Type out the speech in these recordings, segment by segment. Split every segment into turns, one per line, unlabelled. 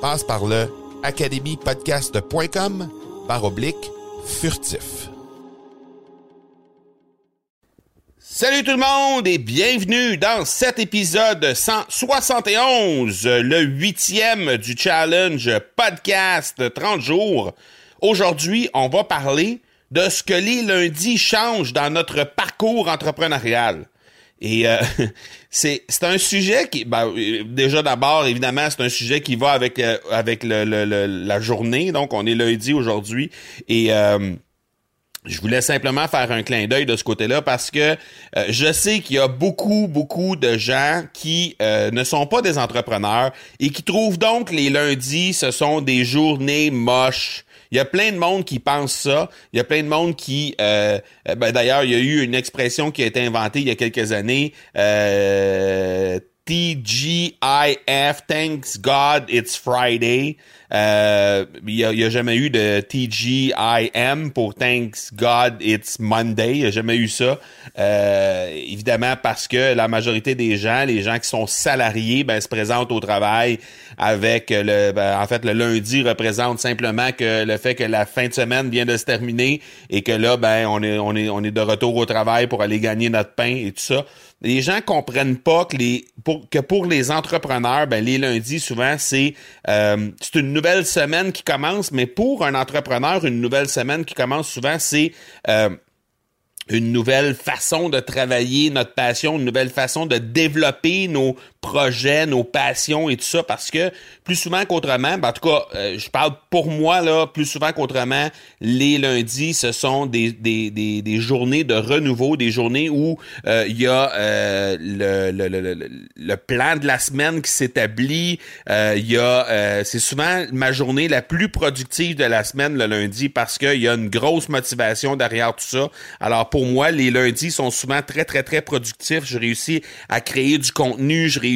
Passe par le academypodcast.com par oblique furtif. Salut tout le monde et bienvenue dans cet épisode 171, le huitième du challenge podcast 30 jours. Aujourd'hui, on va parler de ce que les lundis changent dans notre parcours entrepreneurial. Et euh, c'est un sujet qui, ben, déjà d'abord, évidemment, c'est un sujet qui va avec euh, avec le, la journée. Donc, on est lundi aujourd'hui et euh, je voulais simplement faire un clin d'œil de ce côté-là parce que je sais qu'il y a beaucoup, beaucoup de gens qui ne sont pas des entrepreneurs et qui trouvent donc les lundis, ce sont des journées moches, il y a plein de monde qui pense ça. Il y a plein de monde qui... Euh, ben, D'ailleurs, il y a eu une expression qui a été inventée il y a quelques années. Euh, TGIF, Thanks God It's Friday. Euh, il n'y a, a, jamais eu de TGIM pour Thanks God It's Monday. Il n'y a jamais eu ça. Euh, évidemment parce que la majorité des gens, les gens qui sont salariés, ben, se présentent au travail avec le... Ben, en fait, le lundi représente simplement que le fait que la fin de semaine vient de se terminer et que là, ben, on est, on est, on est de retour au travail pour aller gagner notre pain et tout ça les gens comprennent pas que les pour, que pour les entrepreneurs, ben les lundis souvent c'est euh, c'est une nouvelle semaine qui commence, mais pour un entrepreneur, une nouvelle semaine qui commence souvent c'est euh, une nouvelle façon de travailler notre passion, une nouvelle façon de développer nos projets, nos passions et tout ça, parce que plus souvent qu'autrement, ben en tout cas, euh, je parle pour moi, là, plus souvent qu'autrement, les lundis, ce sont des, des, des, des, journées de renouveau, des journées où euh, il y a euh, le, le, le, le, plan de la semaine qui s'établit, il y a, c'est souvent ma journée la plus productive de la semaine, le lundi, parce qu'il y a une grosse motivation derrière tout ça. Alors, pour moi, les lundis sont souvent très, très, très productifs. Je réussis à créer du contenu, je réussis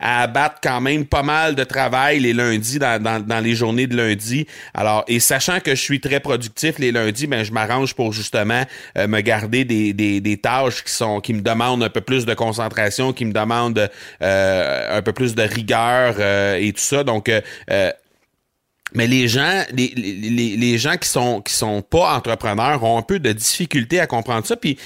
à abattre quand même pas mal de travail les lundis dans, dans, les journées de lundi. Alors, et sachant que je suis très productif les lundis, ben je m'arrange pour justement euh, me garder des, des, des, tâches qui sont qui me demandent un peu plus de concentration, qui me demandent euh, un peu plus de rigueur euh, et tout ça. Donc mais les gens, les, les, les, gens qui sont qui sont pas entrepreneurs ont un peu de difficulté à comprendre ça. Puis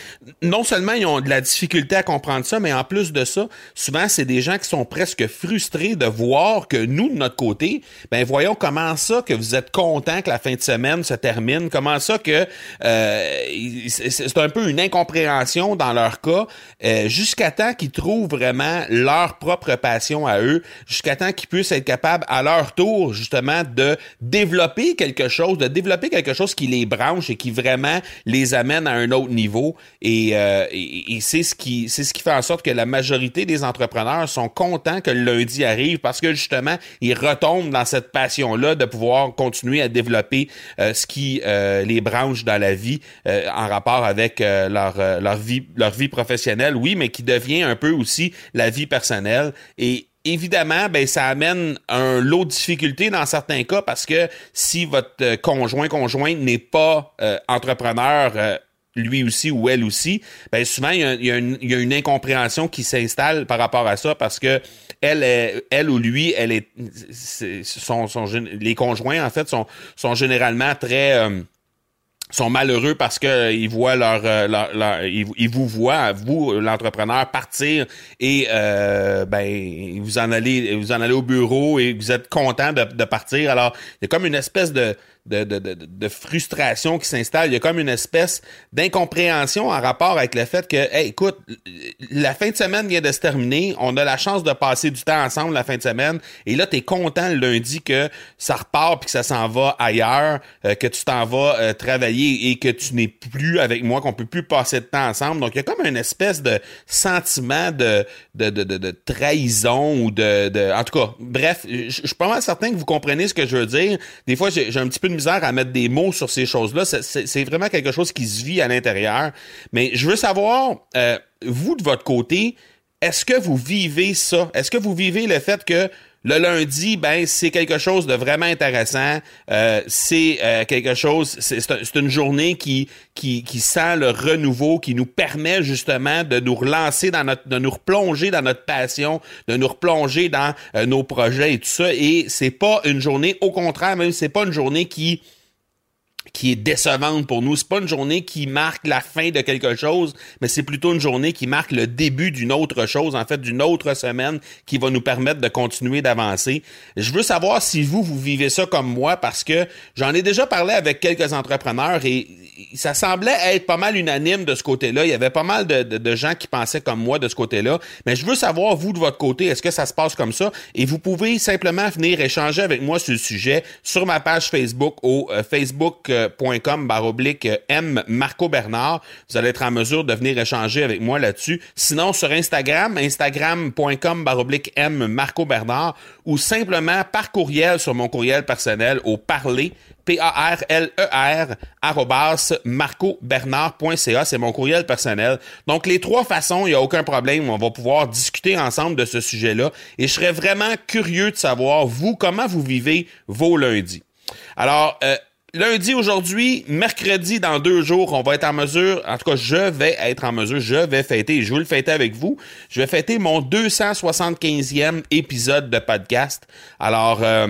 non seulement ils ont de la difficulté à comprendre ça, mais en plus de ça, souvent c'est des gens qui sont presque frustrés de voir que nous de notre côté, ben voyons comment ça que vous êtes content que la fin de semaine se termine, comment ça que euh, c'est un peu une incompréhension dans leur cas, euh, jusqu'à temps qu'ils trouvent vraiment leur propre passion à eux, jusqu'à temps qu'ils puissent être capables à leur tour justement de développer quelque chose, de développer quelque chose qui les branche et qui vraiment les amène à un autre niveau. Et, euh, et, c'est ce qui c'est ce qui fait en sorte que la majorité des entrepreneurs sont contents que le lundi arrive parce que justement ils retombent dans cette passion là de pouvoir continuer à développer euh, ce qui euh, les branche dans la vie en rapport avec leur leur vie leur vie professionnelle, oui, mais qui devient un peu aussi la vie personnelle et évidemment, ben, ça amène un lot de difficultés dans certains cas parce que si votre euh, conjoint, conjointe n'est pas euh, entrepreneur, euh, lui aussi ou elle aussi, ben souvent il y a, une, incompréhension qui s'installe par rapport à ça parce que elle, elle ou lui, elle est, sont, les conjoints en fait sont, sont généralement très euh, sont malheureux parce que euh, ils voient leur, euh, leur, ils, vous voient vous l'entrepreneur partir et euh, ben vous en allez vous en allez au bureau et vous êtes content de, de partir. Alors il y a comme une espèce de de, de, de, de frustration qui s'installe. Il y a comme une espèce d'incompréhension en rapport avec le fait que, hey, écoute, la fin de semaine vient de se terminer, on a la chance de passer du temps ensemble la fin de semaine, et là, tu es content le lundi que ça repart puis que ça s'en va ailleurs, euh, que tu t'en vas euh, travailler et que tu n'es plus avec moi, qu'on peut plus passer de temps ensemble. Donc, il y a comme une espèce de sentiment de, de, de, de, trahison ou de, de... En tout cas, bref, je suis pas mal certain que vous comprenez ce que je veux dire. Des fois, j'ai un petit peu de à mettre des mots sur ces choses-là. C'est vraiment quelque chose qui se vit à l'intérieur. Mais je veux savoir, euh, vous, de votre côté, est-ce que vous vivez ça? Est-ce que vous vivez le fait que le lundi, ben c'est quelque chose de vraiment intéressant. Euh, c'est euh, quelque chose, c'est une journée qui, qui qui sent le renouveau, qui nous permet justement de nous relancer dans notre, de nous replonger dans notre passion, de nous replonger dans euh, nos projets et tout ça. Et c'est pas une journée, au contraire, même c'est pas une journée qui qui est décevante pour nous. C'est pas une journée qui marque la fin de quelque chose, mais c'est plutôt une journée qui marque le début d'une autre chose, en fait, d'une autre semaine qui va nous permettre de continuer d'avancer. Je veux savoir si vous, vous vivez ça comme moi parce que j'en ai déjà parlé avec quelques entrepreneurs et ça semblait être pas mal unanime de ce côté-là. Il y avait pas mal de, gens qui pensaient comme moi de ce côté-là. Mais je veux savoir, vous, de votre côté, est-ce que ça se passe comme ça? Et vous pouvez simplement venir échanger avec moi sur le sujet sur ma page Facebook au euh, Facebook facebook.com baroblique M Marco Bernard. Vous allez être en mesure de venir échanger avec moi là-dessus. Sinon, sur Instagram, instagram.com baroblique M Marco Bernard ou simplement par courriel sur mon courriel personnel au parler P-A-R-L-E-R, e marcobernard.ca, c'est mon courriel personnel. Donc, les trois façons, il n'y a aucun problème, on va pouvoir discuter ensemble de ce sujet-là. Et je serais vraiment curieux de savoir, vous, comment vous vivez vos lundis. Alors, euh, lundi aujourd'hui, mercredi dans deux jours, on va être en mesure, en tout cas, je vais être en mesure, je vais fêter, je vais le fêter avec vous. Je vais fêter mon 275e épisode de podcast. Alors, euh,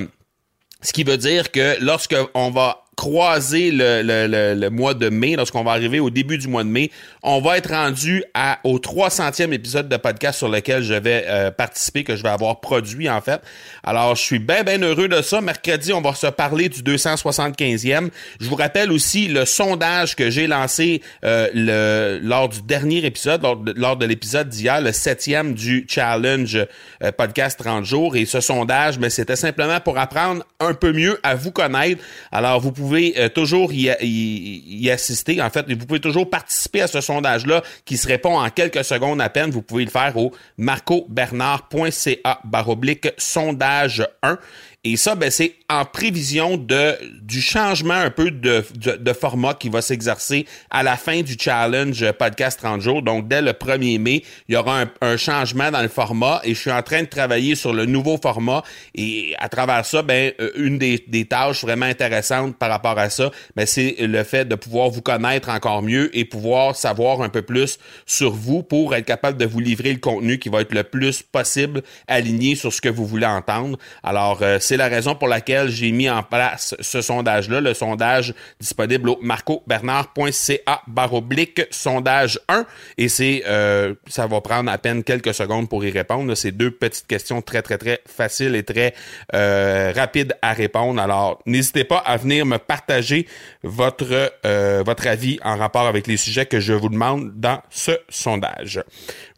ce qui veut dire que lorsque on va croiser le, le, le, mois de mai, lorsqu'on va arriver au début du mois de mai, on va être rendu à, au 300e épisode de podcast sur lequel je vais euh, participer, que je vais avoir produit en fait. Alors, je suis bien, bien heureux de ça. Mercredi, on va se parler du 275e. Je vous rappelle aussi le sondage que j'ai lancé euh, le, lors du dernier épisode, lors de, l'épisode d'hier, le septième du challenge euh, podcast 30 jours. Et ce sondage, mais c'était simplement pour apprendre un peu mieux à vous connaître. Alors, vous pouvez pouvez euh, toujours y, assister. En fait, vous pouvez toujours participer à ce sondage-là qui se répond en quelques secondes à peine. Vous pouvez le faire au marcobernard.ca baroblique sondage 1. Et ça, ben, c'est en prévision de, du changement un peu de, de, format qui va s'exercer à la fin du challenge podcast 30 jours. Donc, dès le 1er mai, il y aura un, changement dans le format et je suis en train de travailler sur le nouveau format. Et à travers ça, ben, euh, une des, des tâches vraiment intéressantes par rapport à ça, ben, c'est le fait de pouvoir vous connaître encore mieux et pouvoir savoir un peu plus sur vous pour être capable de vous livrer le contenu qui va être le plus possible aligné sur ce que vous voulez entendre. Alors, euh, c'est la raison pour laquelle j'ai mis en place ce sondage-là, le sondage disponible au marcobernard.ca baroblique sondage 1. Et c'est euh, ça va prendre à peine quelques secondes pour y répondre. C'est deux petites questions très, très, très faciles et très euh, rapides à répondre. Alors, n'hésitez pas à venir me partager votre, euh, votre avis en rapport avec les sujets que je vous demande dans ce sondage.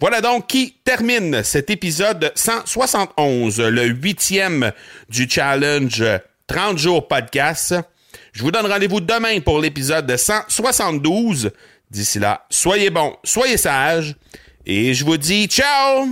Voilà donc qui termine cet épisode 171, le huitième du du challenge 30 jours podcast. Je vous donne rendez-vous demain pour l'épisode 172. D'ici là, soyez bons, soyez sages et je vous dis ciao